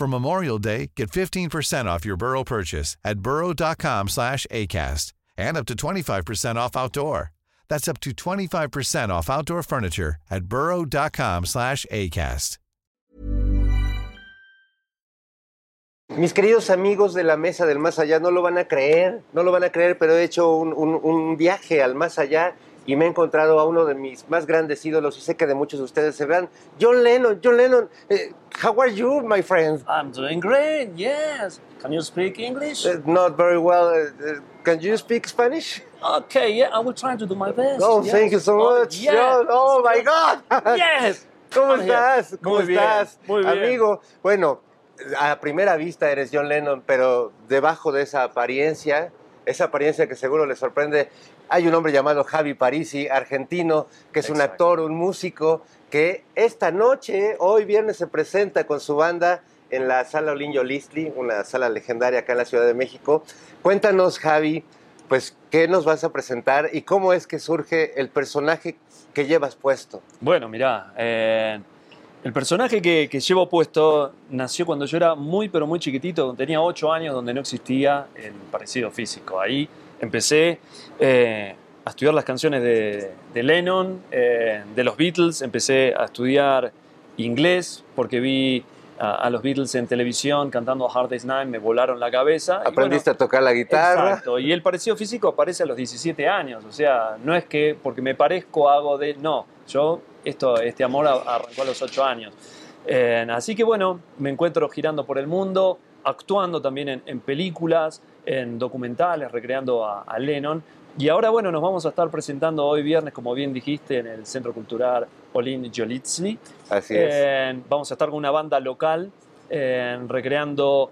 For Memorial Day, get 15% off your Burrow purchase at burrow.com slash ACAST and up to 25% off outdoor. That's up to 25% off outdoor furniture at burrow.com slash ACAST. Mis queridos amigos de la Mesa del Más Allá, no lo van a creer, no lo van a creer, pero he hecho un, un- un viaje al más allá y me he encontrado a uno de mis más grandes ídolos y sé que de muchos de ustedes se verán. John Lennon, John Lennon, eh, how are you, my friend? I'm doing great, yes. Can you speak English? Uh, not very well. Uh, can you speak Spanish? okay, yeah, I will try to do my best. Oh, yes. thank you so Oh, much. yes. John. Oh, my God. Yes. ¿Cómo I'm here. estás? ¿Cómo Muy bien, estás? muy bien. Amigo, bueno, a primera vista eres John Lennon, pero debajo de esa apariencia, esa apariencia que seguro le sorprende, hay un hombre llamado Javi Parisi, argentino, que es un actor, un músico, que esta noche, hoy viernes, se presenta con su banda en la sala Olinjo Listli, una sala legendaria acá en la Ciudad de México. Cuéntanos, Javi, pues, ¿qué nos vas a presentar y cómo es que surge el personaje que llevas puesto? Bueno, mirá, eh, el personaje que, que llevo puesto nació cuando yo era muy, pero muy chiquitito, tenía 8 años, donde no existía el parecido físico. Ahí empecé eh, a estudiar las canciones de, de Lennon, eh, de los Beatles, empecé a estudiar inglés porque vi a, a los Beatles en televisión cantando Hard Day's Night, me volaron la cabeza. bueno, Aprendiste a tocar la guitarra. Exacto, y el parecido físico aparece a los 17 años, o sea, no es que porque me parezco hago de... No, yo, esto, este amor arrancó a los 8 años. Eh, así que bueno, me encuentro girando por el mundo, actuando también en, en películas, en documentales, recreando a, a Lennon. Y ahora bueno, nos vamos a estar presentando hoy viernes, como bien dijiste, en el Centro Cultural Olin Jolitsny. Así es. Eh, vamos a estar con una banda local eh, recreando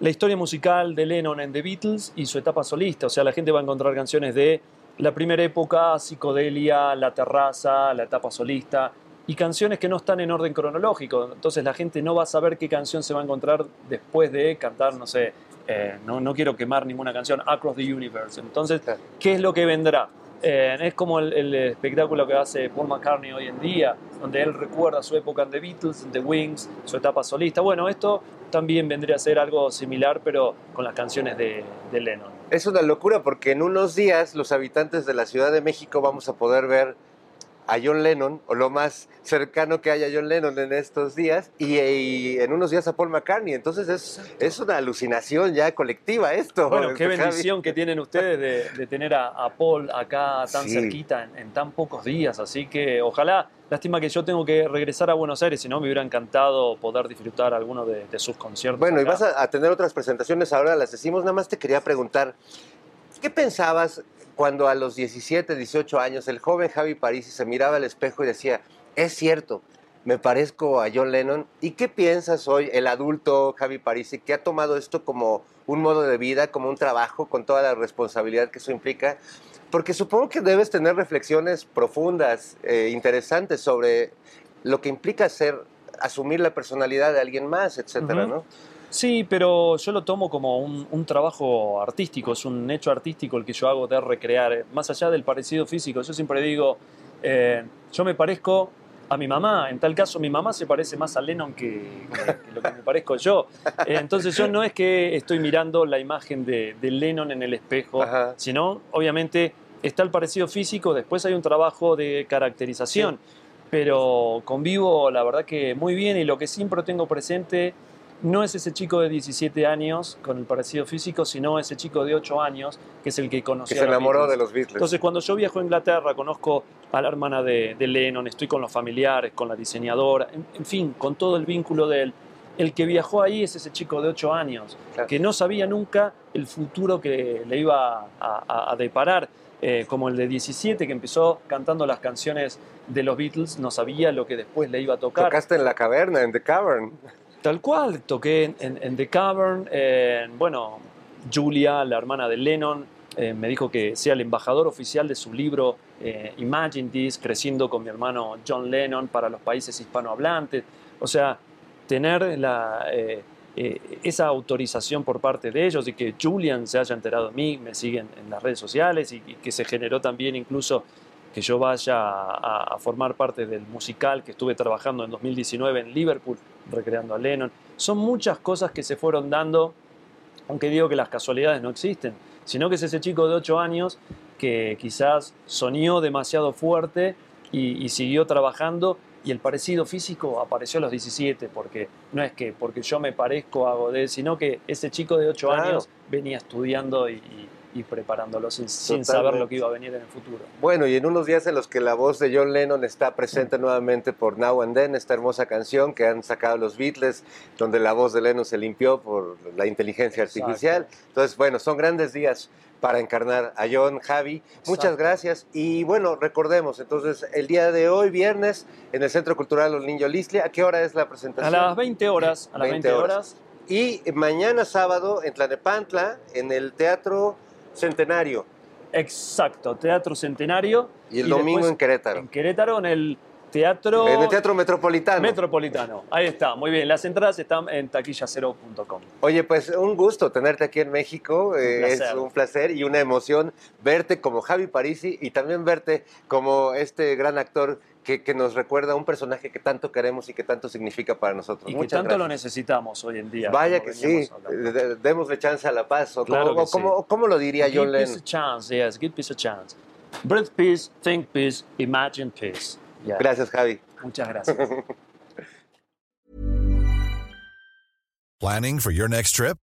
la historia musical de Lennon en The Beatles y su etapa solista. O sea, la gente va a encontrar canciones de la primera época, psicodelia, la terraza, la etapa solista y canciones que no están en orden cronológico. Entonces la gente no va a saber qué canción se va a encontrar después de cantar, no sé, eh, no, no quiero quemar ninguna canción, Across the Universe. Entonces. ¿qué es lo que vendrá? Eh, es como el, el espectáculo que hace Paul McCartney hoy en día, donde él recuerda su época en The Beatles, en The Wings, su etapa solista. Bueno, esto también vendría a ser algo similar, pero con las canciones de, de Lennon. Es una locura porque en unos días los habitantes de la Ciudad de México vamos a poder ver a John Lennon, o lo más cercano que haya a John Lennon en estos días, y, y en unos días a Paul McCartney. Entonces es, es una alucinación ya colectiva esto. Bueno, qué Javi. bendición que tienen ustedes de, de tener a, a Paul acá tan Sí. cerquita en, en tan pocos días. Así que ojalá, lástima que yo tengo que regresar a Buenos Aires, si no me hubiera encantado poder disfrutar alguno de, de sus conciertos. Bueno, y vas a, a tener otras presentaciones, ahora las decimos. Nada más te quería preguntar, ¿qué pensabas cuando a los 17, 18 años el joven Javi Parisi se miraba al espejo y decía, es cierto, me parezco a John Lennon? ¿Y qué piensas hoy, el adulto Javi Parisi, que ha tomado esto como un modo de vida, como un trabajo, con toda la responsabilidad que eso implica? Porque supongo que debes tener reflexiones profundas, eh, interesantes sobre lo que implica ser, asumir la personalidad de alguien más, etcétera. ¿no? Sí, pero yo lo tomo como un, un trabajo artístico, es un hecho artístico el que yo hago de recrear, eh, más allá del parecido físico. Yo siempre digo, eh, yo me parezco a mi mamá, en tal caso mi mamá se parece más a Lennon que, lo que me parezco yo. Eh, entonces yo no es que estoy mirando la imagen de, de Lennon en el espejo, Ajá. sino obviamente está el parecido físico, después hay un trabajo de caracterización, pero convivo la verdad que muy bien y lo que siempre tengo presente no es ese chico de 17 años con el parecido físico, sino ese chico de 8 años que es el que conoció. Que se enamoró de los Beatles. Entonces, cuando yo viajo a Inglaterra, conozco a la hermana de, Lennon, estoy con los familiares, con la diseñadora, en, fin, con todo el vínculo de él. El que viajó ahí es ese chico de 8 años, que no sabía nunca el futuro que le iba a, deparar. Eh, como el de 17, que empezó cantando las canciones de los Beatles, no sabía lo que después le iba a tocar. Tocaste en la caverna, en The Cavern. Tal cual, toqué en, The Cavern, bueno, Julia, la hermana de Lennon, eh, me dijo que sea el embajador oficial de su libro eh, Imagine This, creciendo con mi hermano John Lennon para los países hispanohablantes. O sea, tener la, eh, esa autorización por parte de ellos y que Julian se haya enterado de mí, me siguen en las redes sociales y que se generó también incluso que yo vaya a, formar parte del musical que estuve trabajando en 2019 en Liverpool, recreando a Lennon. Son muchas cosas que se fueron dando, aunque digo que las casualidades no existen, sino que es ese chico de 8 años que quizás soñó demasiado fuerte y, siguió trabajando y el parecido físico apareció a los 17, porque no es que porque yo me parezco a Godet, sino que ese chico de 8 años venía estudiando y, y preparándolo sin, saber lo que iba a venir en el futuro. Bueno, y en unos días en los que la voz de John Lennon está presente nuevamente por Now and Then, esta hermosa canción que han sacado los Beatles, donde la voz de Lennon se limpió por la inteligencia artificial. Entonces, bueno, son grandes días para encarnar a John, Javi. Muchas gracias. Y bueno, recordemos, entonces, el día de hoy, viernes, en el Centro Cultural Los Niños Lislia, ¿a qué hora es la presentación? A las 20 horas. A las 20, horas. Y mañana sábado en Tlanepantla, en el Teatro Centenario. Exacto, Teatro Centenario. Y el domingo en Querétaro. En Querétaro, en el Teatro... En el Teatro Metropolitano. Metropolitano, ahí está, muy bien. Las entradas están en taquillacero.com. Oye, pues un gusto tenerte aquí en México. Eh, es un placer y una emoción verte como Javi Parisi y también verte como este gran actor que, nos recuerda a un personaje que tanto queremos y que tanto significa para nosotros. Y que tanto lo necesitamos hoy en día. Vaya que sí, démosle chance a la paz. ¿cómo, lo diría John Lennon? Give peace a chance, yes, give peace a chance. Breathe peace, think peace, imagine peace. Gracias, Javi. Muchas gracias. Planning for your next trip?